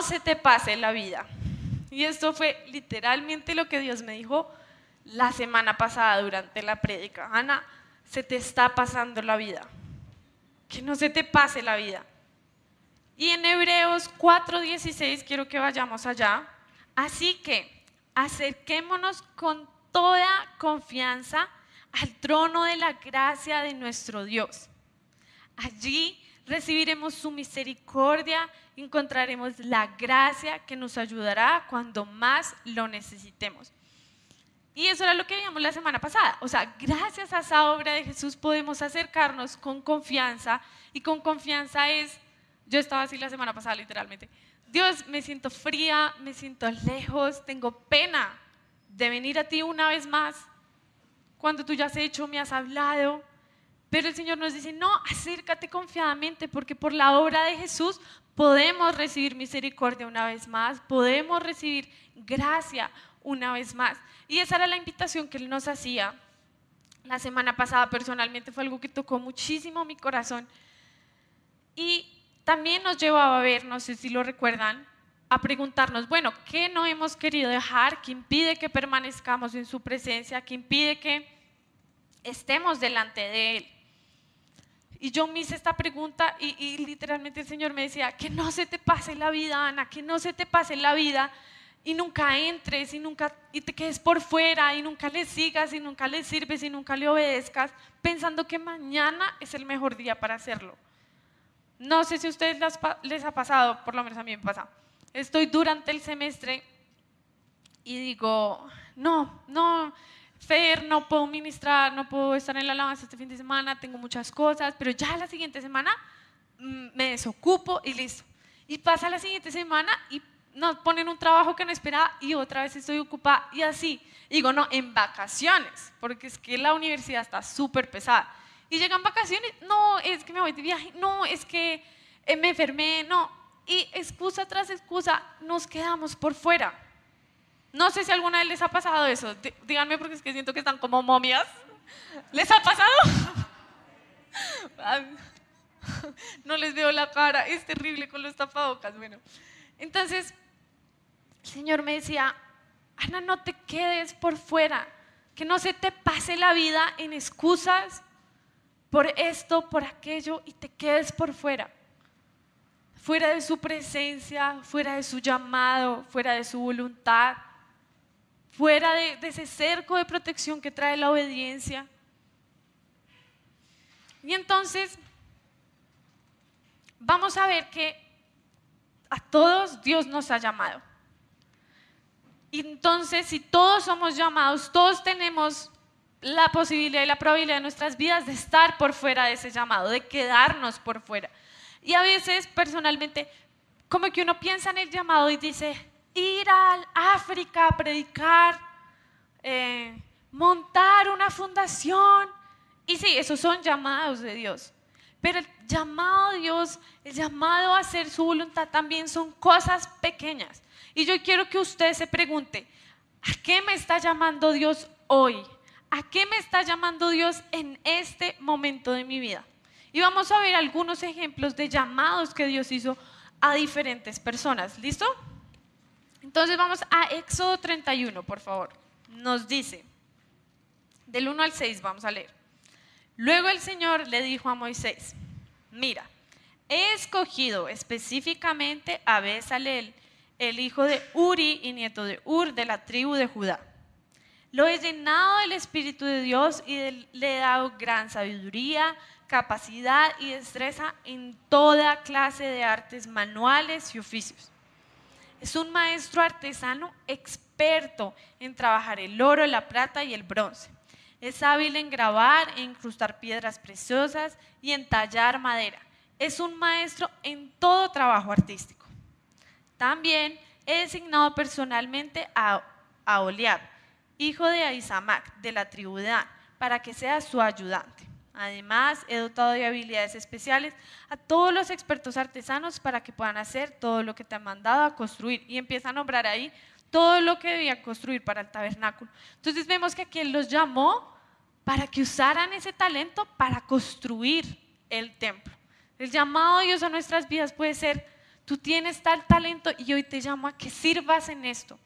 no se te pase la vida. Y esto fue literalmente lo que Dios me dijo la semana pasada durante la prédica. Ana, se te está pasando la vida. Que no se te pase la vida. Y en Hebreos 4:16 quiero que vayamos allá. Así que acerquémonos con toda confianza al trono de la gracia de nuestro Dios. Allí recibiremos su misericordia, encontraremos la gracia que nos ayudará cuando más lo necesitemos. Y eso era lo que vimos la semana pasada. O sea, gracias a esa obra de Jesús podemos acercarnos con confianza. Y con confianza es, yo estaba así la semana pasada literalmente. Dios, me siento fría, me siento lejos, tengo pena de venir a ti una vez más. Cuando tú ya has hecho, me has hablado. Pero el Señor nos dice, no, acércate confiadamente porque por la obra de Jesús podemos recibir misericordia una vez más, podemos recibir gracia una vez más. Y esa era la invitación que Él nos hacía la semana pasada. Personalmente fue algo que tocó muchísimo mi corazón. Y también nos llevaba a ver, no sé si lo recuerdan, a preguntarnos, bueno, ¿qué no hemos querido dejar? ¿Qué impide que permanezcamos en su presencia? ¿Qué impide que estemos delante de Él? Y yo me hice esta pregunta y, literalmente el Señor me decía, que no se te pase la vida, Ana, que no se te pase la vida y nunca entres y nunca y te quedes por fuera y nunca le sigas y nunca le sirves y nunca le obedezcas pensando que mañana es el mejor día para hacerlo. No sé si a ustedes les ha pasado, por lo menos a mí me pasa. Estoy durante el semestre y digo, no, no, Fer, no puedo ministrar, no puedo estar en la alabanza este fin de semana, tengo muchas cosas, pero ya la siguiente semana mm, me desocupo y listo. Y pasa la siguiente semana y nos ponen un trabajo que no esperaba y otra vez estoy ocupada y así. digo, no, en vacaciones, porque es que la universidad está súper pesada. Y llegan vacaciones, no, es que me voy de viaje, no, es que eh, me enfermé, no. Y excusa tras excusa nos quedamos por fuera. No sé si alguna vez les ha pasado eso. Díganme porque es que siento que están como momias. ¿Les ha pasado? No les veo la cara, es terrible con los tapabocas. Bueno, entonces el Señor me decía, Ana, no te quedes por fuera, que no se te pase la vida en excusas por esto, por aquello y te quedes por fuera. Fuera de su presencia, fuera de su llamado, fuera de su voluntad fuera de, ese cerco de protección que trae la obediencia. Y entonces, vamos a ver que a todos Dios nos ha llamado. Y entonces, si todos somos llamados, todos tenemos la posibilidad y la probabilidad de nuestras vidas de estar por fuera de ese llamado, de quedarnos por fuera. Y a veces, personalmente, como que uno piensa en el llamado y dice, ir al África a predicar, eh, montar una fundación. Y sí, esos son llamados de Dios. Pero el llamado de Dios, el llamado a hacer su voluntad también son cosas pequeñas. Y yo quiero que usted se pregunte, ¿a qué me está llamando Dios hoy? ¿A qué me está llamando Dios en este momento de mi vida? Y vamos a ver algunos ejemplos de llamados que Dios hizo a diferentes personas. ¿Listo? Entonces vamos a Éxodo 31, por favor. Nos dice, del 1 al 6 vamos a leer. Luego el Señor le dijo a Moisés, mira, he escogido específicamente a Bezalel, el hijo de Uri y nieto de Ur de la tribu de Judá. Lo he llenado del Espíritu de Dios y le he dado gran sabiduría, capacidad y destreza en toda clase de artes manuales y oficios es un maestro artesano experto en trabajar el oro, la plata y el bronce. Es hábil en grabar, en incrustar piedras preciosas y en tallar madera. Es un maestro en todo trabajo artístico. También he designado personalmente a, a hijo de Aizamac, de la tribu Dan, para que sea su ayudante. Además, he dotado de habilidades especiales a todos los expertos artesanos para que puedan hacer todo lo que te han mandado a construir. Y empieza a nombrar ahí todo lo que debía construir para el tabernáculo. Entonces vemos que Él los llamó para que usaran ese talento para construir el templo. El llamado de Dios a nuestras vidas puede ser, tú tienes tal talento y hoy te llamo a que sirvas en esto.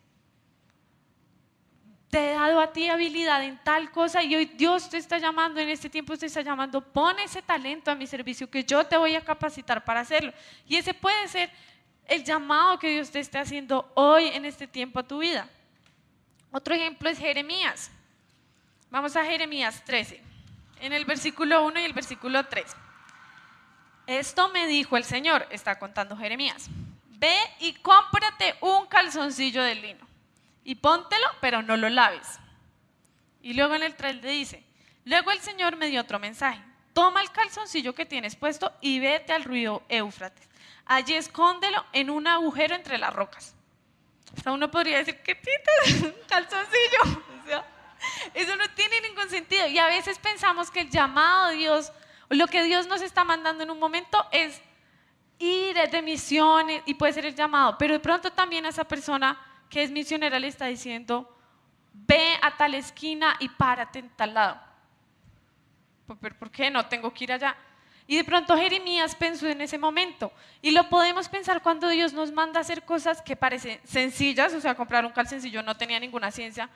Te he dado a ti habilidad en tal cosa y hoy Dios te está llamando, en este tiempo te está llamando, pon ese talento a mi servicio que yo te voy a capacitar para hacerlo. Y ese puede ser el llamado que Dios te esté haciendo hoy en este tiempo a tu vida. Otro ejemplo es Jeremías. Vamos a Jeremías 13, en el versículo 1 y el versículo 3. Esto me dijo el Señor, está contando Jeremías. Ve y cómprate un calzoncillo de lino y póntelo, pero no lo laves. Y luego en el 3 le dice, luego el Señor me dio otro mensaje. Toma el calzoncillo que tienes puesto y vete al río Éufrates. Allí escóndelo en un agujero entre las rocas. O sea, uno podría decir, ¿qué pitas? Un calzoncillo. Eso no tiene ningún sentido. Y a veces pensamos que el llamado de Dios, lo que Dios nos está mandando en un momento es ir de misiones y puede ser el llamado. Pero de pronto también a esa persona que es misionera le está diciendo, ve a tal esquina y párate en tal lado. ¿Pero por qué no tengo que ir allá? Y de pronto Jeremías pensó en ese momento. Y lo podemos pensar cuando Dios nos manda a hacer cosas que parecen sencillas, o sea, comprar un calcencillo no tenía ninguna ciencia,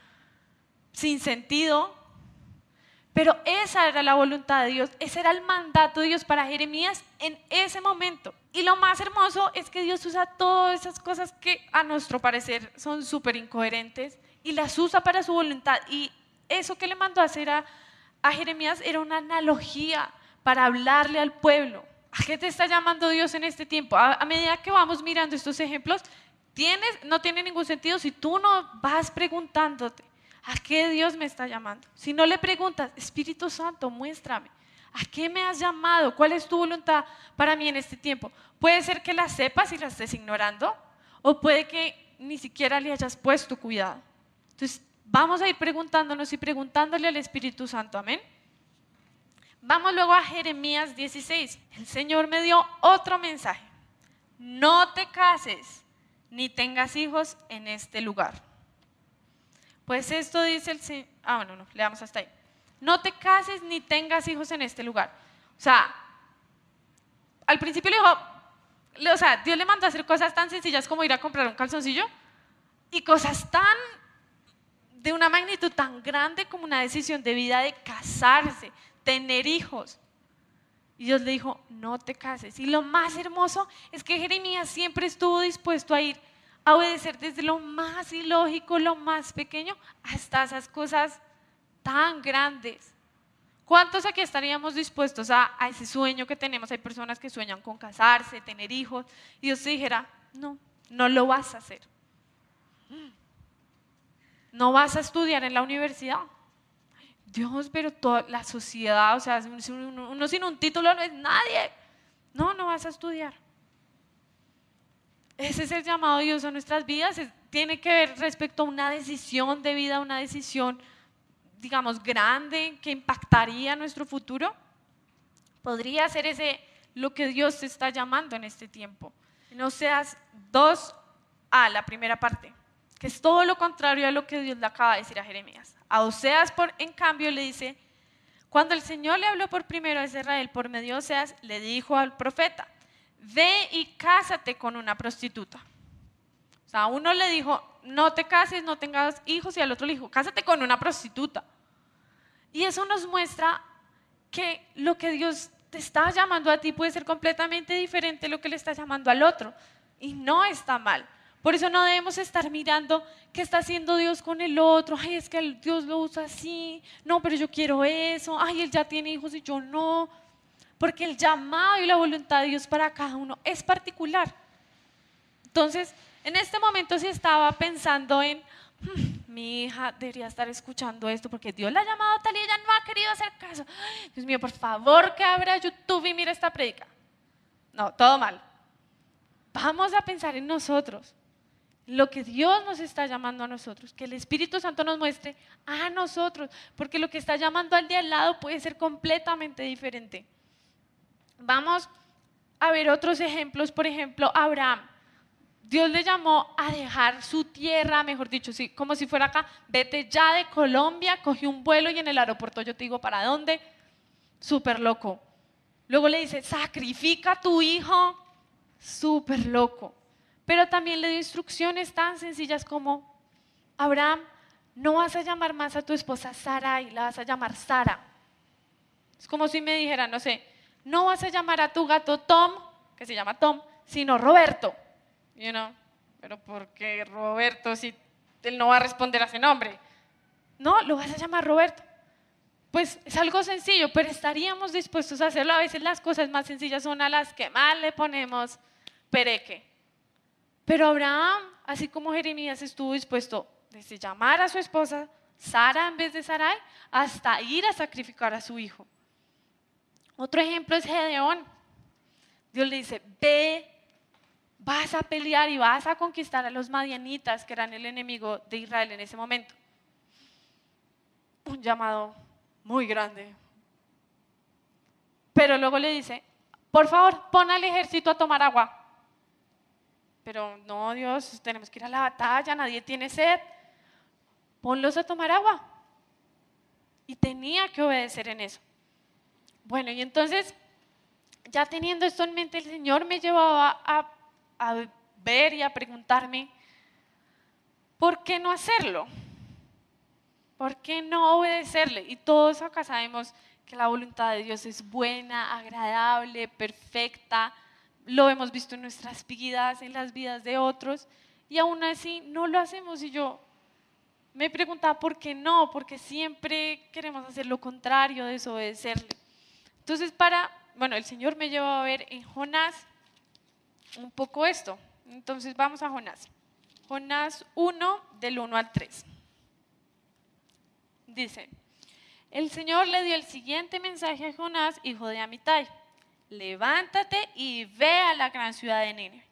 sin sentido. Pero esa era la voluntad de Dios, ese era el mandato de Dios para Jeremías en ese momento. Y lo más hermoso es que Dios usa todas esas cosas que a nuestro parecer son súper incoherentes y las usa para su voluntad. Y eso que le mandó a hacer a, a Jeremías era una analogía para hablarle al pueblo. ¿A qué te está llamando Dios en este tiempo? A, medida que vamos mirando estos ejemplos, tienes, no tiene ningún sentido si tú no vas preguntándote, ¿a qué Dios me está llamando? Si no le preguntas, Espíritu Santo, muéstrame, ¿a qué me has llamado? ¿Cuál es tu voluntad para mí en este tiempo? Puede ser que la sepas y la estés ignorando, o puede que ni siquiera le hayas puesto cuidado. Entonces, vamos a ir preguntándonos y preguntándole al Espíritu Santo, amén. Vamos luego a Jeremías 16. El Señor me dio otro mensaje. No te cases ni tengas hijos en este lugar. Pues esto dice el Señor. Ah, bueno, no, leamos hasta ahí. No te cases ni tengas hijos en este lugar. O sea, al principio le dijo, o sea, Dios le mandó a hacer cosas tan sencillas como ir a comprar un calzoncillo y cosas tan de una magnitud tan grande como una decisión de vida de casarse, tener hijos. Y Dios le dijo, no te cases. Y lo más hermoso es que Jeremías siempre estuvo dispuesto a ir a obedecer desde lo más ilógico, lo más pequeño, hasta esas cosas tan grandes. ¿Cuántos aquí estaríamos dispuestos a, a ese sueño que tenemos? Hay personas que sueñan con casarse, tener hijos, y Dios te dijera, no, no lo vas a hacer. No vas a estudiar en la universidad. Dios, pero toda la sociedad, o sea, uno, sin un título no es nadie. No, no vas a estudiar. Ese es el llamado de Dios a nuestras vidas. tiene que ver respecto a una decisión de vida, una decisión, digamos, grande que impactaría nuestro futuro. Podría ser ese lo que Dios te está llamando en este tiempo. No seas dos a la primera parte, que es todo lo contrario a lo que Dios le acaba de decir a Jeremías. A Oseas, por, en cambio, le dice, cuando el Señor le habló por primero a Israel por medio de Oseas, le dijo al profeta, ve y cásate con una prostituta. O sea, a uno le dijo, no te cases, no tengas hijos, y al otro le dijo, cásate con una prostituta. Y eso nos muestra que lo que Dios te está llamando a ti puede ser completamente diferente de lo que le está llamando al otro. Y no está mal. Por eso no debemos estar mirando qué está haciendo Dios con el otro. Ay, es que Dios lo usa así. No, pero yo quiero eso. Ay, él ya tiene hijos y yo no. Porque el llamado y la voluntad de Dios para cada uno es particular. Entonces, en este momento sí estaba pensando en, hmm, mi hija debería estar escuchando esto porque Dios la ha llamado tal y ella no ha querido hacer caso. Dios mío, por favor, que abra YouTube y mire esta predica. No, todo mal. Vamos a pensar en nosotros lo que Dios nos está llamando a nosotros, que el Espíritu Santo nos muestre a nosotros, porque lo que está llamando al de al lado puede ser completamente diferente. Vamos a ver otros ejemplos, por ejemplo, Abraham. Dios le llamó a dejar su tierra, mejor dicho, sí, como si fuera acá, vete ya de Colombia, cogió un vuelo y en el aeropuerto yo te digo, ¿para dónde? Súper loco. Luego le dice, sacrifica tu hijo súper loco. Pero también le dio instrucciones tan sencillas como, Abraham, no vas a llamar más a tu esposa Sara y la vas a llamar Sara. Es como si me dijera, no sé, no vas a llamar a tu gato Tom, que se llama Tom, sino Roberto. You pero ¿por qué Roberto si él no va a responder a ese nombre? No, lo vas a llamar Roberto. Pues es algo sencillo, pero estaríamos dispuestos a hacerlo. A veces las cosas más sencillas son a las que más le ponemos pereque. Pero Abraham, así como Jeremías estuvo dispuesto desde llamar a su esposa Sara en vez de Sarai hasta ir a sacrificar a su hijo. Otro ejemplo es Gedeón. Dios le dice, ve, vas a pelear y vas a conquistar a los madianitas, que eran el enemigo de Israel en ese momento. Un llamado muy grande. Pero luego le dice, por favor, pon al ejército a tomar agua. Pero no, Dios, tenemos que ir a la batalla, nadie tiene sed. Ponlos a tomar agua. Y tenía que obedecer en eso. Bueno, y entonces, ya teniendo esto en mente, el Señor me llevaba a, a ver y a preguntarme, ¿por qué no hacerlo? ¿Por qué no obedecerle? Y todos acá sabemos que la voluntad de Dios es buena, agradable, perfecta, lo hemos visto en nuestras vidas, en las vidas de otros, y aún así no lo hacemos. Y yo me preguntaba, ¿por qué no? Porque siempre queremos hacer lo contrario, desobedecerle. Entonces, para, bueno, el Señor me llevó a ver en Jonás un poco esto. Entonces, vamos a Jonás. Jonás 1, del 1 al 3. Dice, el Señor le dio el siguiente mensaje a Jonás, hijo de Amitai levántate y ve a la gran ciudad de Nínive.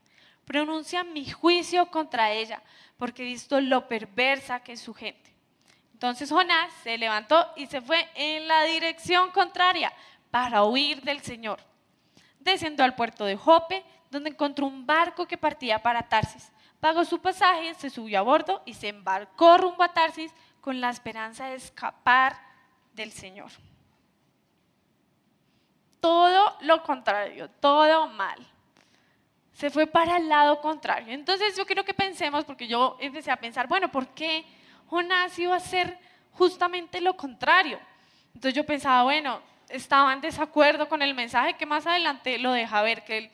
Pronuncia mi juicio contra ella, porque he visto lo perversa que es su gente. Entonces Jonás se levantó y se fue en la dirección contraria para huir del Señor. Descendió al puerto de Jope, donde encontró un barco que partía para Tarsis. Pagó su pasaje, se subió a bordo y se embarcó rumbo a Tarsis con la esperanza de escapar del Señor todo lo contrario, todo mal. Se fue para el lado contrario. Entonces yo quiero que pensemos, porque yo empecé a pensar, bueno, ¿por qué Jonás iba a hacer justamente lo contrario? Entonces yo pensaba, bueno, estaba en desacuerdo con el mensaje que más adelante lo deja ver, que él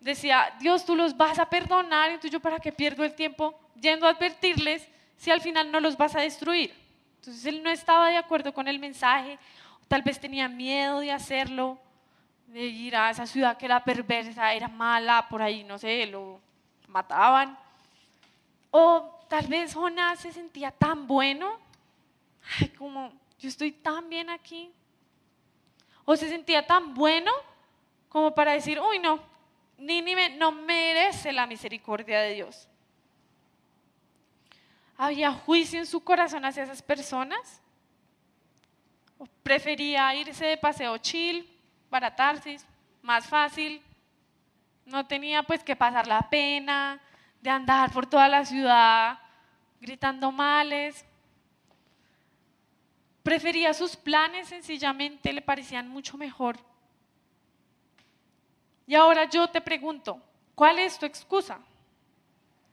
decía, Dios, tú los vas a perdonar, entonces yo para qué pierdo el tiempo yendo a advertirles si al final no los vas a destruir. Entonces él no estaba de acuerdo con el mensaje, tal vez tenía miedo de hacerlo, de ir a esa ciudad que era perversa, era mala, por ahí, no sé, lo mataban. O tal vez Jonás se sentía tan bueno, como yo estoy tan bien aquí. O se sentía tan bueno como para decir, uy, no, Nínive no merece la misericordia de Dios. ¿Había juicio en su corazón hacia esas personas? ¿O prefería irse de paseo chill para Tarsis, más fácil. No tenía pues que pasar la pena de andar por toda la ciudad gritando males. Prefería sus planes, sencillamente le parecían mucho mejor. Y ahora yo te pregunto, ¿cuál es tu excusa?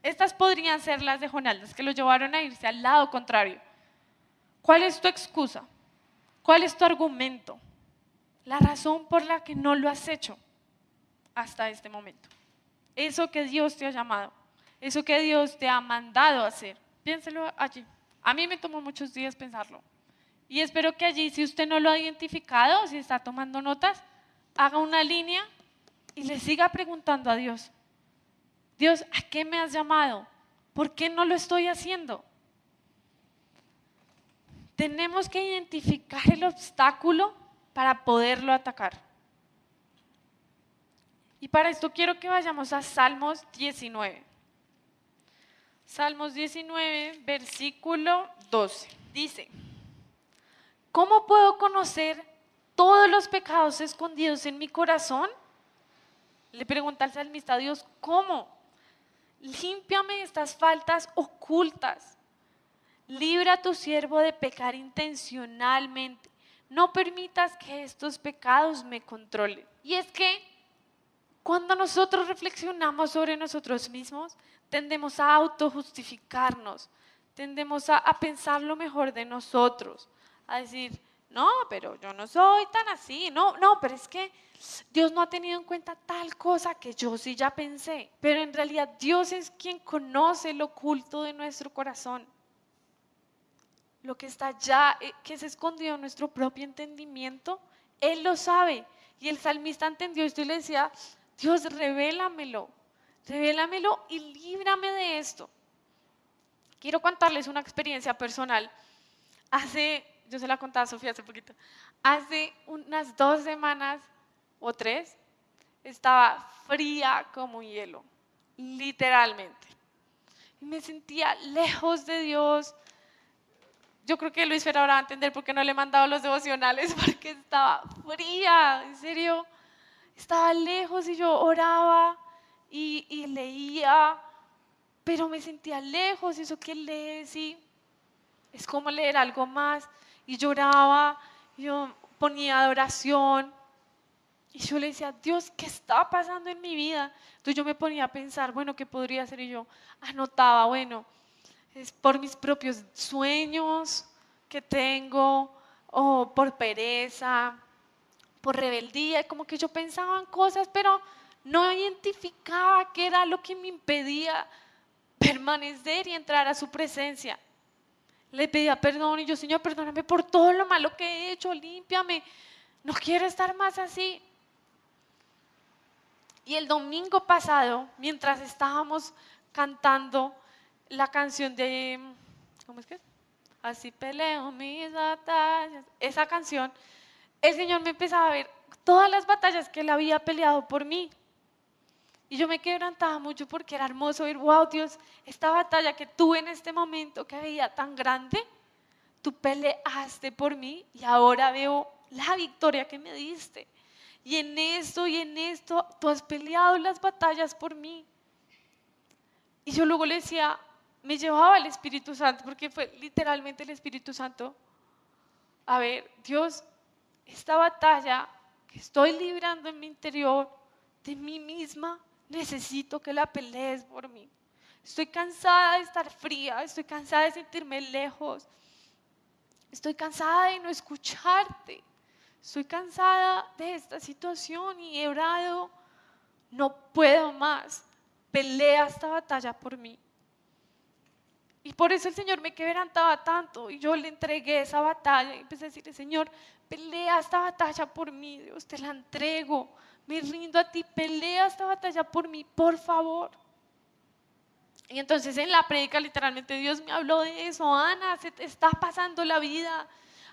Estas podrían ser las de Jonás, que lo llevaron a irse al lado contrario. ¿Cuál es tu excusa? ¿Cuál es tu argumento? la razón por la que no lo has hecho hasta este momento. Eso que Dios te ha llamado, eso que Dios te ha mandado hacer. Piénselo allí. A mí me tomó muchos días pensarlo. Y espero que allí, si usted no lo ha identificado, si está tomando notas, haga una línea y le siga preguntando a Dios. Dios, ¿a qué me has llamado? ¿Por qué no lo estoy haciendo? Tenemos que identificar el obstáculo para poderlo atacar. Y para esto quiero que vayamos a Salmos 19. Salmos 19, versículo 12. Dice, ¿cómo puedo conocer todos los pecados escondidos en mi corazón? Le pregunta al salmista a Dios, ¿cómo? Límpiame estas faltas ocultas. Libra a tu siervo de pecar intencionalmente no permitas que estos pecados me controlen. Y es que cuando nosotros reflexionamos sobre nosotros mismos, tendemos a autojustificarnos, tendemos a pensar lo mejor de nosotros, a decir, no, pero yo no soy tan así, no, no, pero es que Dios no ha tenido en cuenta tal cosa que yo sí ya pensé, pero en realidad Dios es quien conoce lo oculto de nuestro corazón, lo que está ya, eh, que se escondido en nuestro propio entendimiento, Él lo sabe. Y el salmista entendió esto y le decía, Dios, revélamelo, revélamelo y líbrame de esto. Quiero contarles una experiencia personal. Hace, yo se la contaba a Sofía hace poquito, hace unas dos semanas o tres, estaba fría como hielo, literalmente. Y me sentía lejos de Dios. Yo creo que Luis Fer ahora va a entender por qué no le he mandado los devocionales, porque estaba fría, en serio estaba lejos y yo oraba y, leía, pero me sentía lejos, y eso que lees y es como leer algo más, y lloraba, yo ponía adoración, y yo le decía, Dios, ¿qué está pasando en mi vida? Entonces yo me ponía a pensar, bueno, ¿qué podría hacer? Y yo anotaba, bueno, es por mis propios sueños que tengo, o por pereza, por rebeldía, como que yo pensaba en cosas, pero no identificaba qué era lo que me impedía permanecer y entrar a su presencia. Le pedía perdón y yo, Señor, perdóname por todo lo malo que he hecho, límpiame. No quiero estar más así. Y el domingo pasado, mientras estábamos cantando la canción de, ¿cómo es que? Así peleo mis batallas. Esa canción, el Señor me empezaba a ver todas las batallas que Él había peleado por mí. Y yo me quebrantaba mucho porque era hermoso ver, wow, Dios, esta batalla que tuve en este momento que veía tan grande, tú peleaste por mí y ahora veo la victoria que me diste. Y en esto y en esto, tú has peleado las batallas por mí. Y yo luego le decía, me llevaba el Espíritu Santo, porque fue literalmente el Espíritu Santo. A ver, Dios, esta batalla que estoy librando en mi interior de mí misma, necesito que la pelees por mí. Estoy cansada de estar fría, estoy cansada de sentirme lejos, estoy cansada de no escucharte, estoy cansada de esta situación y he orado, no puedo más, pelea esta batalla por mí. Y por eso el Señor me quebrantaba tanto y yo le entregué esa batalla y empecé a decirle, Señor, pelea esta batalla por mí, Dios, te la entrego, me rindo a ti, pelea esta batalla por mí, por favor. Y entonces en la prédica literalmente Dios me habló de eso, Ana, se te está pasando la vida.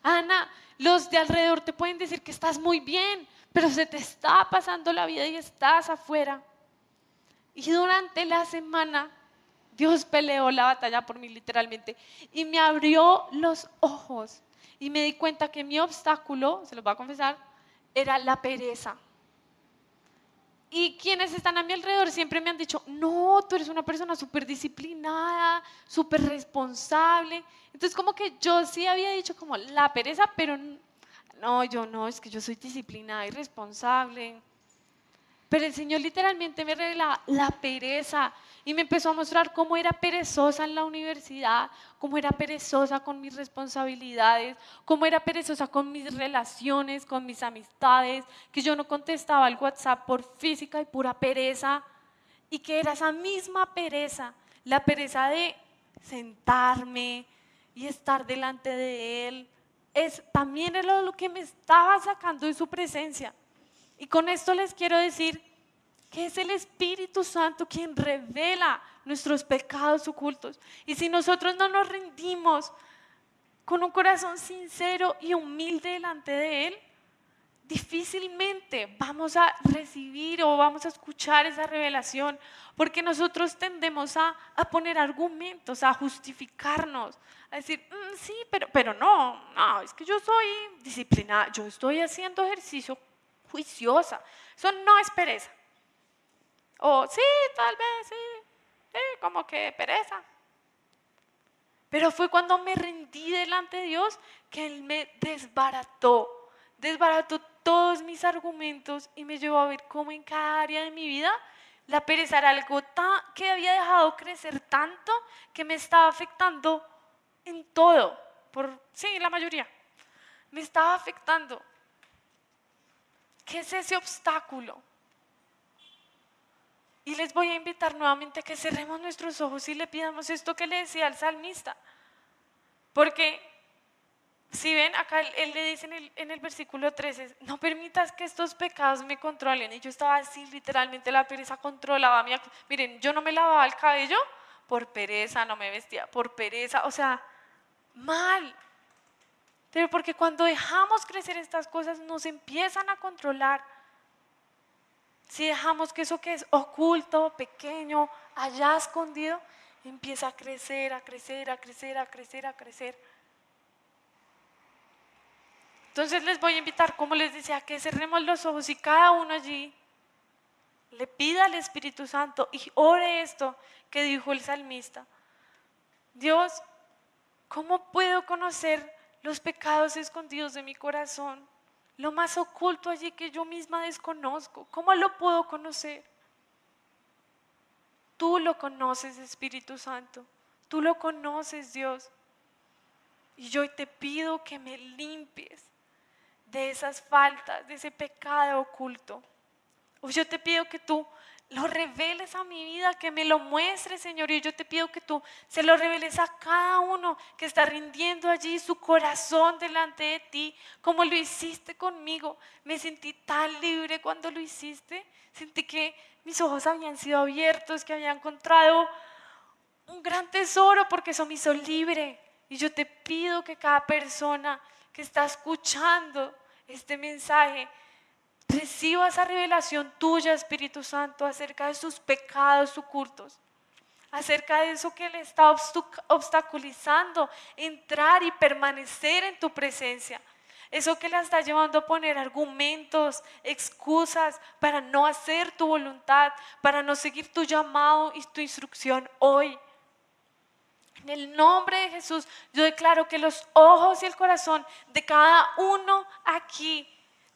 Ana, los de alrededor te pueden decir que estás muy bien, pero se te está pasando la vida y estás afuera. Y durante la semana Dios peleó la batalla por mí literalmente y me abrió los ojos y me di cuenta que mi obstáculo, se lo voy a confesar, era la pereza. Y quienes están a mi alrededor siempre me han dicho, no, tú eres una persona súper disciplinada, súper responsable. Entonces como que yo sí había dicho como la pereza, pero no, yo no, es que yo soy disciplinada y responsable. Pero el Señor literalmente me revela la pereza y me empezó a mostrar cómo era perezosa en la universidad, cómo era perezosa con mis responsabilidades, cómo era perezosa con mis relaciones, con mis amistades, que yo no contestaba al WhatsApp por física y pura pereza, y que era esa misma pereza, la pereza de sentarme y estar delante de Él, es, también era lo que me estaba sacando de su presencia. Y con esto les quiero decir que es el Espíritu Santo quien revela nuestros pecados ocultos. Y si nosotros no nos rendimos con un corazón sincero y humilde delante de Él, difícilmente vamos a recibir o vamos a escuchar esa revelación, porque nosotros tendemos a, poner argumentos, a justificarnos, a decir, mm, sí, pero, pero no, no, es que yo soy disciplinada, yo estoy haciendo ejercicio juiciosa, eso no es pereza. O sí, tal vez, sí, como que pereza. Pero fue cuando me rendí delante de Dios que Él me desbarató desbarató todos mis argumentos y me llevó a ver cómo en cada área de mi vida la pereza era algo que había dejado crecer tanto que me estaba afectando en todo, por sí, la mayoría. Me estaba afectando. ¿Qué es ese obstáculo? Y les voy a invitar nuevamente a que cerremos nuestros ojos y le pidamos esto que le decía al salmista. Porque si ven, acá él, le dice en el, en versículo 13, no permitas que estos pecados me controlen. Y yo estaba así, literalmente la pereza controlaba mi... Miren, yo no me lavaba el cabello por pereza, no me vestía por pereza, o sea, mal. Pero porque cuando dejamos crecer estas cosas nos empiezan a controlar. Si dejamos que eso que es oculto, pequeño, allá escondido, empieza a crecer, a crecer, a crecer, a crecer, a crecer. Entonces les voy a invitar, como les decía, que cerremos los ojos y cada uno allí le pida al Espíritu Santo y ore esto que dijo el salmista. Dios, ¿cómo puedo conocer los pecados escondidos de mi corazón? Lo más oculto allí que yo misma desconozco. ¿Cómo lo puedo conocer? Tú lo conoces, Espíritu Santo. Tú lo conoces, Dios. Y yo te pido que me limpies de esas faltas, de ese pecado oculto. O yo te pido que tú lo reveles a mi vida, que me lo muestres, Señor. Y yo te pido que tú se lo reveles a cada uno que está rindiendo allí su corazón delante de ti, como lo hiciste conmigo. Me sentí tan libre cuando lo hiciste. Sentí que mis ojos habían sido abiertos, que había encontrado un gran tesoro porque eso me hizo libre. Y yo te pido que cada persona que está escuchando este mensaje, reciba esa revelación tuya, Espíritu Santo, acerca de sus pecados ocultos, acerca de eso que le está obstaculizando entrar y permanecer en tu presencia. Eso que le está llevando a poner argumentos, excusas para no hacer tu voluntad, para no seguir tu llamado y tu instrucción hoy. En el nombre de Jesús, yo declaro que los ojos y el corazón de cada uno aquí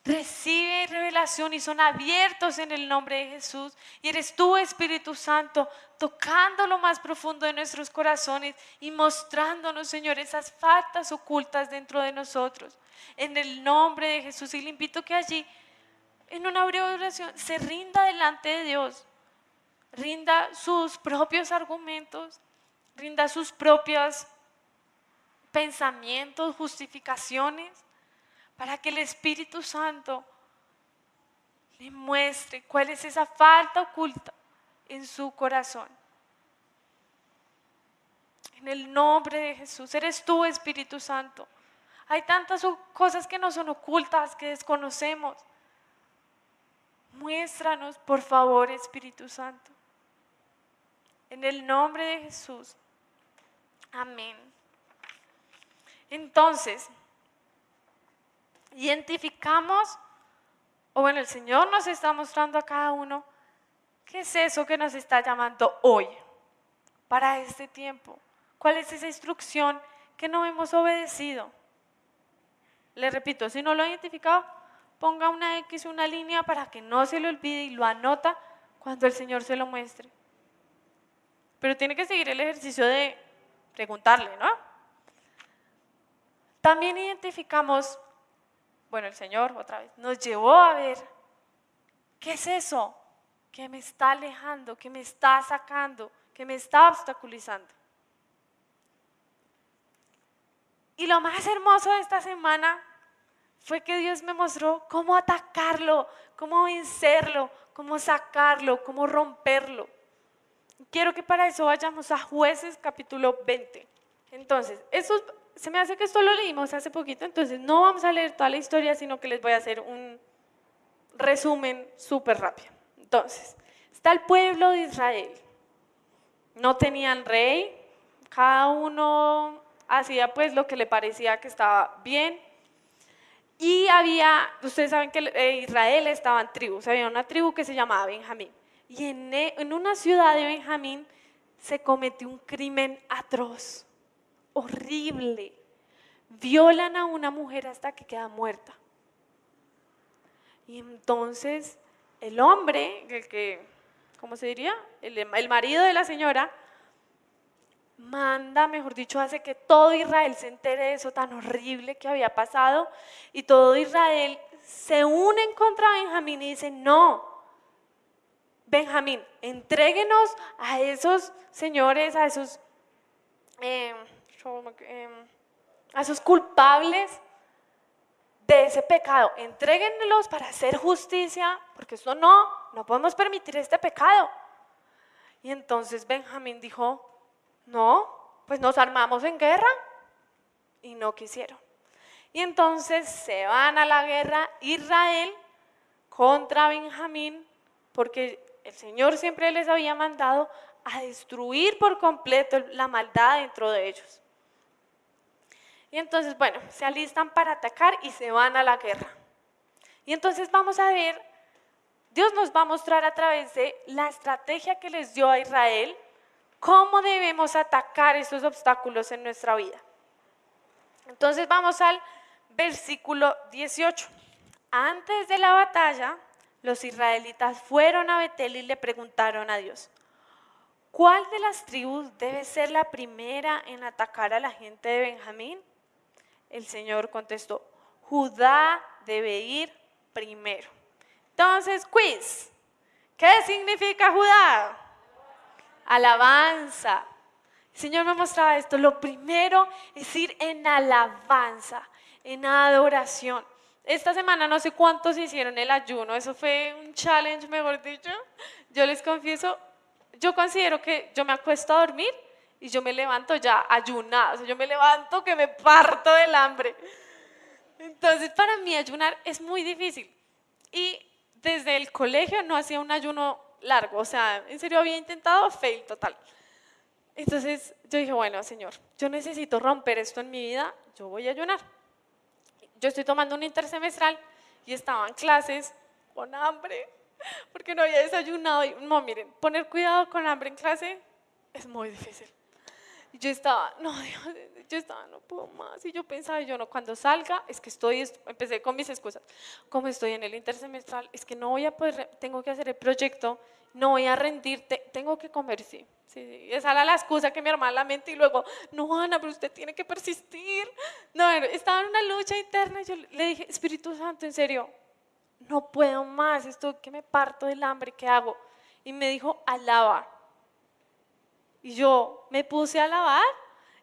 recibe revelación y son abiertos en el nombre de Jesús. Y eres tú, Espíritu Santo, tocando lo más profundo de nuestros corazones y mostrándonos, Señor, esas faltas ocultas dentro de nosotros. En el nombre de Jesús. Y le invito que allí, en una breve oración, se rinda delante de Dios. Rinda sus propios argumentos rinda sus propios pensamientos, justificaciones, para que el Espíritu Santo le muestre cuál es esa falta oculta en su corazón. En el nombre de Jesús, eres tú, Espíritu Santo. Hay tantas cosas que no son ocultas, que desconocemos. Muéstranos, por favor, Espíritu Santo. En el nombre de Jesús. Amén. Entonces, identificamos, o bueno, el Señor nos está mostrando a cada uno, ¿qué es eso que nos está llamando hoy, para este tiempo? ¿Cuál es esa instrucción que no hemos obedecido? Le repito, si no lo ha identificado, ponga una X, una línea para que no se le olvide y lo anota cuando el Señor se lo muestre. Pero tiene que seguir el ejercicio de preguntarle, ¿no? También identificamos, bueno, el Señor otra vez nos llevó a ver, ¿qué es eso que me está alejando, que me está sacando, que me está obstaculizando? Y lo más hermoso de esta semana fue que Dios me mostró cómo atacarlo, cómo vencerlo, cómo sacarlo, cómo romperlo. Quiero que para eso vayamos a jueces capítulo 20. Entonces, eso, se me hace que esto lo leímos hace poquito, entonces no vamos a leer toda la historia, sino que les voy a hacer un resumen súper rápido. Entonces, está el pueblo de Israel. No tenían rey, cada uno hacía pues lo que le parecía que estaba bien. Y había, ustedes saben que eh, Israel estaba en tribus, había una tribu que se llamaba Benjamín. Y e, en, una ciudad de Benjamín se cometió un crimen atroz, horrible. Violan a una mujer hasta que queda muerta. Y entonces el hombre, el que, ¿cómo se diría? El, marido de la señora, manda, mejor dicho, hace que todo Israel se entere de eso tan horrible que había pasado y todo Israel se une en contra Benjamín y dice, no, Benjamín, entréguenos a esos señores, a esos, em, em, a esos culpables de ese pecado, entréguenlos para hacer justicia, porque eso no, no podemos permitir este pecado. Y entonces Benjamín dijo, no, pues nos armamos en guerra y no quisieron. Y entonces se van a la guerra Israel contra Benjamín porque el Señor siempre les había mandado a destruir por completo la maldad dentro de ellos. Y entonces, bueno, se alistan para atacar y se van a la guerra. Y entonces vamos a ver, Dios nos va a mostrar a través de la estrategia que les dio a Israel ¿Cómo debemos atacar esos obstáculos en nuestra vida? Entonces vamos al versículo 18. Antes de la batalla, los israelitas fueron a Betel y le preguntaron a Dios, ¿cuál de las tribus debe ser la primera en atacar a la gente de Benjamín? El Señor contestó, Judá debe ir primero. Entonces, quiz, ¿qué significa Judá? alabanza. El Señor me mostraba esto. Lo primero es ir en alabanza, en adoración. Esta semana no sé cuántos hicieron el ayuno, eso fue un challenge, mejor dicho. Yo les confieso, yo considero que yo me acuesto a dormir y yo me levanto ya ayunada, o sea, yo me levanto que me parto del hambre. Entonces, para mí ayunar es muy difícil. Y desde el colegio no hacía un ayuno largo, o sea, en serio había intentado, fail total. Entonces yo dije, bueno, Señor, yo necesito romper esto en mi vida, yo voy a ayunar. Yo estoy tomando un intersemestral y estaba en clases con hambre, porque no había desayunado. Y, no, miren, poner cuidado con hambre en clase es muy difícil. Y yo estaba, no, Dios, yo estaba, no puedo más. Y yo pensaba, yo no, cuando salga, es que estoy, empecé con mis excusas. Como estoy en el intersemestral, es que no voy a poder, tengo que hacer el proyecto, no voy a rendirte, tengo que comer, sí. sí, esa era la excusa que mi hermana la mente y luego, no, Ana, pero usted tiene que persistir. No, estaba en una lucha interna y yo le dije, Espíritu Santo, en serio, no puedo más, esto que me parto del hambre, ¿qué hago? Y me dijo, alaba. Y yo me puse a alabar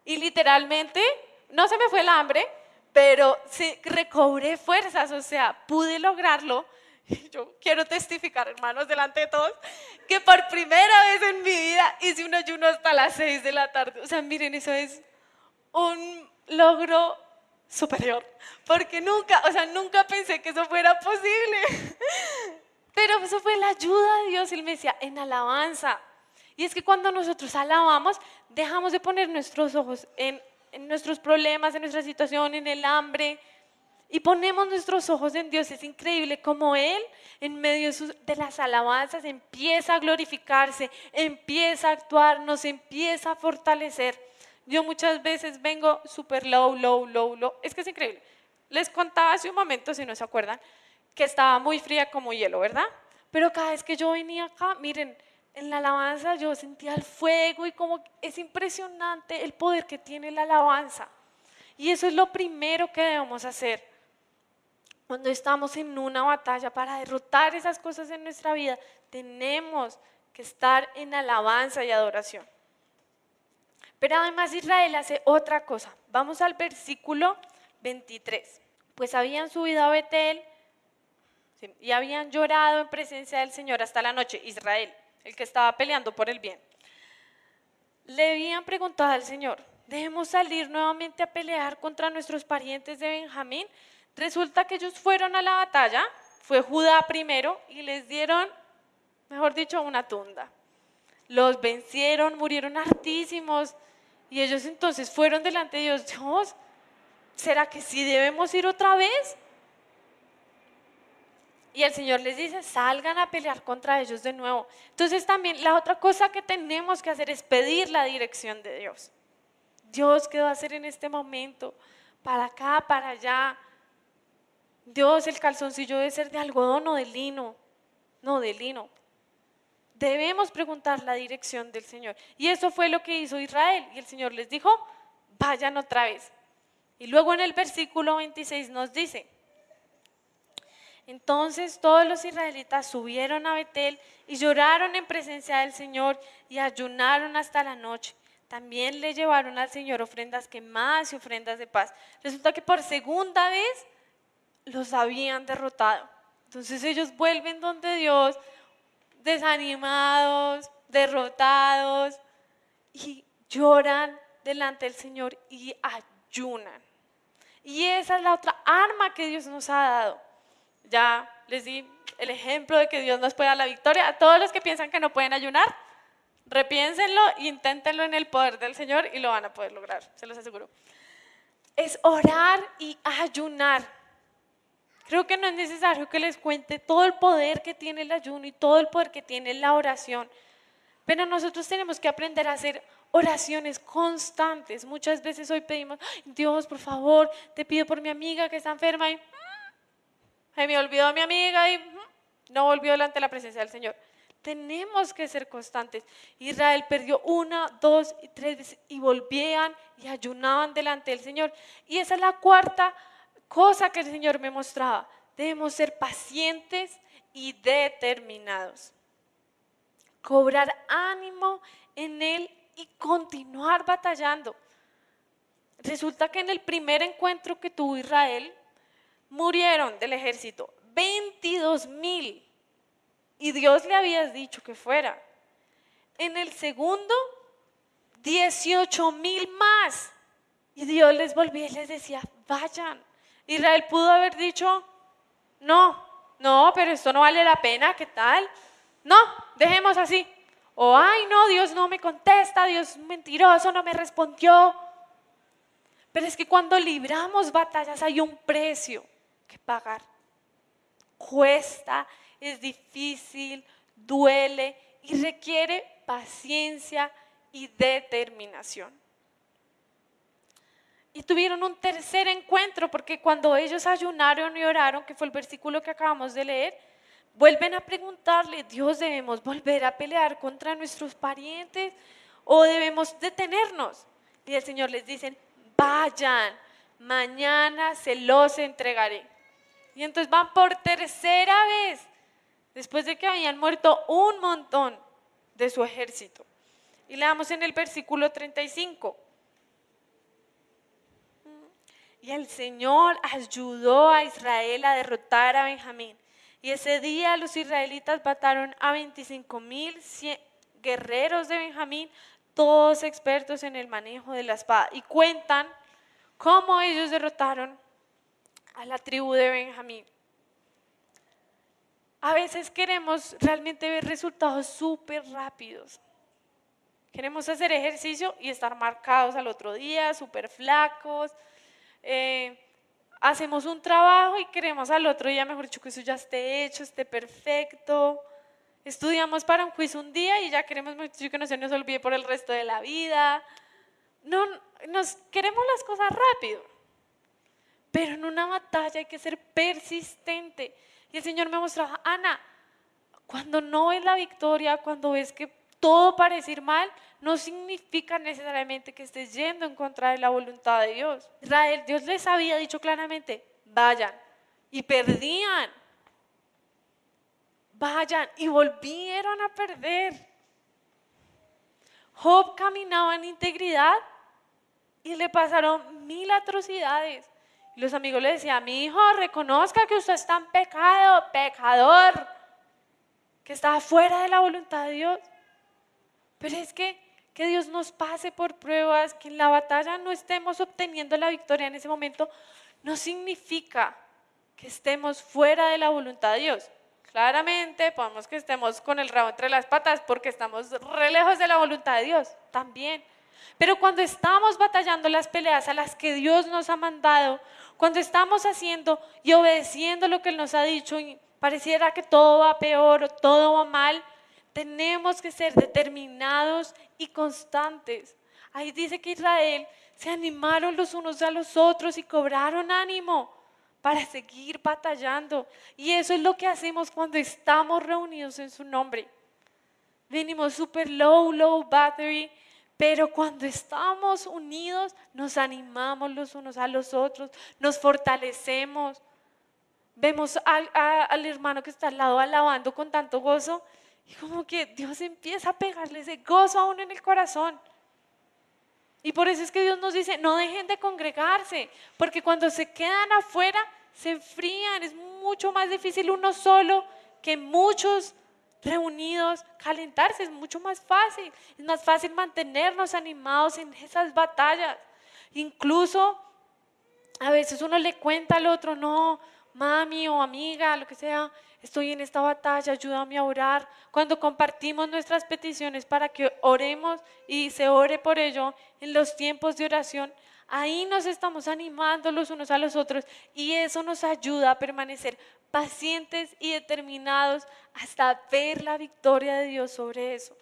y literalmente no se me fue el hambre, pero sí, recobré fuerzas, o sea, pude lograrlo. Y yo quiero testificar, hermanos, delante de todos, que por primera vez en mi vida hice un ayuno hasta las 6 de la tarde. O sea, miren, eso es un logro superior, porque nunca, o sea, nunca pensé que eso fuera posible. Pero eso fue la ayuda de Dios. Él me decía, en alabanza, y es que cuando nosotros alabamos, dejamos de poner nuestros ojos en, nuestros problemas, en nuestra situación, en el hambre, y ponemos nuestros ojos en Dios. Es increíble como Él, en medio de las alabanzas, empieza a glorificarse, empieza a actuar, nos empieza a fortalecer. Yo muchas veces vengo súper low, low, low, low. Es que es increíble. Les contaba hace un momento, si no se acuerdan, que estaba muy fría como hielo, ¿verdad? Pero cada vez que yo venía acá, miren, en la alabanza yo sentía el fuego y como es impresionante el poder que tiene la alabanza. Y eso es lo primero que debemos hacer. Cuando estamos en una batalla para derrotar esas cosas en nuestra vida, tenemos que estar en alabanza y adoración. Pero además Israel hace otra cosa. Vamos al versículo 23. Pues habían subido a Betel y habían llorado en presencia del Señor hasta la noche. Israel el que estaba peleando por el bien. Le habían preguntado al Señor, ¿debemos salir nuevamente a pelear contra nuestros parientes de Benjamín? Resulta que ellos fueron a la batalla, fue Judá primero, y les dieron, mejor dicho, una tunda. Los vencieron, murieron hartísimos, y ellos entonces fueron delante de Dios, ¿será que sí debemos ir otra vez? Y el Señor les dice, salgan a pelear contra ellos de nuevo. Entonces también la otra cosa que tenemos que hacer es pedir la dirección de Dios. Dios, ¿qué va a hacer en este momento? Para acá, para allá. Dios, el calzoncillo debe ser de algodón o de lino. No, de lino. Debemos preguntar la dirección del Señor. Y eso fue lo que hizo Israel. Y el Señor les dijo, vayan otra vez. Y luego en el versículo 26 nos dice, entonces todos los israelitas subieron a Betel y lloraron en presencia del Señor y ayunaron hasta la noche. También le llevaron al Señor ofrendas quemadas y ofrendas de paz. Resulta que por segunda vez los habían derrotado. Entonces ellos vuelven donde Dios, desanimados, derrotados, y lloran delante del Señor y ayunan. Y esa es la otra arma que Dios nos ha dado. Ya les di el ejemplo de que Dios nos puede dar la victoria. A todos los que piensan que no pueden ayunar, repiénsenlo inténtenlo en el poder del Señor y lo van a poder lograr, se los aseguro. Es orar y ayunar. Creo que no es necesario que les cuente todo el poder que tiene el ayuno y todo el poder que tiene la oración. Pero nosotros tenemos que aprender a hacer oraciones constantes. Muchas veces hoy pedimos, Dios, por favor, te pido por mi amiga que está enferma y se me olvidó mi amiga y no volvió delante de la presencia del Señor. Tenemos que ser constantes. Israel perdió una, dos y tres veces y volvían y ayunaban delante del Señor. Y esa es la cuarta cosa que el Señor me mostraba. Debemos ser pacientes y determinados. Cobrar ánimo en Él y continuar batallando. Resulta que en el primer encuentro que tuvo Israel, murieron del ejército 22 mil y Dios le había dicho que fuera. En el segundo, 18 mil más. Y Dios les volvía y les decía, vayan. Israel pudo haber dicho, no, no, pero esto no vale la pena, ¿qué tal? No, dejemos así. O, ay, no, Dios no me contesta, Dios es mentiroso, no me respondió. Pero es que cuando libramos batallas hay un precio que pagar. Cuesta, es difícil, duele y requiere paciencia y determinación. Y tuvieron un tercer encuentro porque cuando ellos ayunaron y oraron, que fue el versículo que acabamos de leer, vuelven a preguntarle, Dios, ¿debemos volver a pelear contra nuestros parientes o debemos detenernos? Y el Señor les dice, vayan, mañana se los entregaré. Y entonces van por tercera vez, después de que habían muerto un montón de su ejército. Y leamos en el versículo 35. Y el Señor ayudó a Israel a derrotar a Benjamín y ese día los israelitas mataron a 25 mil guerreros de Benjamín, todos expertos en el manejo de la espada. Y cuentan cómo ellos derrotaron a la tribu de Benjamín. A veces queremos realmente ver resultados súper rápidos. Queremos hacer ejercicio y estar marcados al otro día, súper flacos. Eh, hacemos un trabajo y queremos al otro día, mejor dicho, que eso ya esté hecho, esté perfecto. Estudiamos para un quiz un día y ya queremos que no se nos olvide por el resto de la vida. No, nos queremos las cosas rápido. Pero en una batalla hay que ser persistente. Y el Señor me mostraba, Ana, cuando no ves la victoria, cuando ves que todo parece ir mal, no significa necesariamente que estés yendo en contra de la voluntad de Dios. Israel, Dios les había dicho claramente, vayan. Y perdían. Vayan. Y volvieron a perder. Job caminaba en integridad y le pasaron mil atrocidades. Y los amigos le decían, mi hijo, reconozca que usted está en pecado, pecador, que está fuera de la voluntad de Dios. Pero es que que Dios nos pase por pruebas, que en la batalla no estemos obteniendo la victoria en ese momento, no significa que estemos fuera de la voluntad de Dios. Claramente podemos que estemos con el rabo entre las patas porque estamos re lejos de la voluntad de Dios, también. Pero cuando estamos batallando las peleas a las que Dios nos ha mandado, cuando estamos haciendo y obedeciendo lo que Él nos ha dicho y pareciera que todo va peor o todo va mal, tenemos que ser determinados y constantes. Ahí dice que Israel se animaron los unos a los otros y cobraron ánimo para seguir batallando. Y eso es lo que hacemos cuando estamos reunidos en su nombre. Venimos super low, low battery, pero cuando estamos unidos nos animamos los unos a los otros, nos fortalecemos. Vemos al, hermano que está al lado alabando con tanto gozo y como que Dios empieza a pegarle ese gozo a uno en el corazón. Y por eso es que Dios nos dice, no dejen de congregarse, porque cuando se quedan afuera, se enfrían. Es mucho más difícil uno solo que muchos reunidos. Calentarse es mucho más fácil. Es más fácil mantenernos animados en esas batallas. Incluso a veces uno le cuenta al otro, no, mami o amiga, lo que sea, estoy en esta batalla, ayúdame a orar. Cuando compartimos nuestras peticiones para que oremos y se ore por ello en los tiempos de oración, ahí nos estamos animando los unos a los otros y eso nos ayuda a permanecer pacientes y determinados hasta ver la victoria de Dios sobre eso.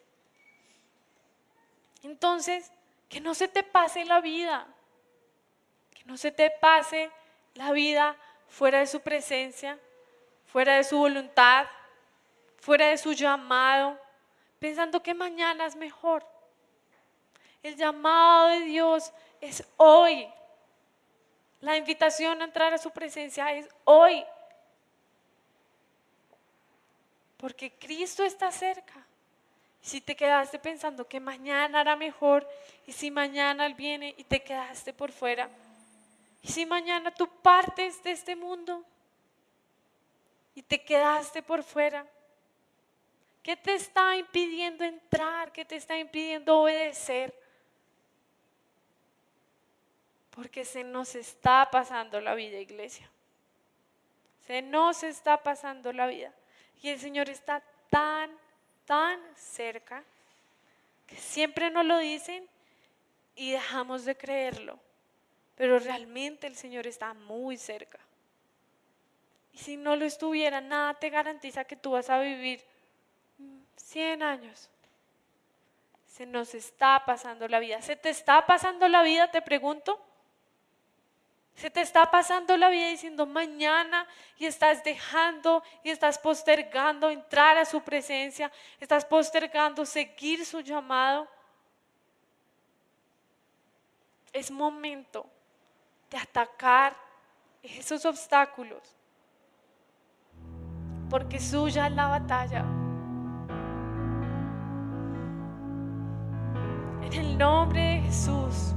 Entonces, que no se te pase la vida, que no se te pase la vida fuera de su presencia, fuera de su voluntad, fuera de su llamado, pensando que mañana es mejor. El llamado de Dios es hoy. La invitación a entrar a su presencia es hoy. Porque Cristo está cerca. Si te quedaste pensando que mañana hará mejor y si mañana Él viene y te quedaste por fuera, y si mañana tú partes de este mundo, y te quedaste por fuera? ¿Qué te está impidiendo entrar? ¿Qué te está impidiendo obedecer? Porque se nos está pasando la vida, iglesia. Se nos está pasando la vida. Y el Señor está tan, tan cerca que siempre nos lo dicen y dejamos de creerlo. Pero realmente el Señor está muy cerca. Y si no lo estuviera, nada te garantiza que tú vas a vivir 100 años. Se nos está pasando la vida. ¿Se te está pasando la vida? Te pregunto. Se te está pasando la vida diciendo mañana y estás dejando y estás postergando entrar a su presencia, estás postergando seguir su llamado. Es momento de atacar esos obstáculos porque suya es la batalla. En el nombre de Jesús.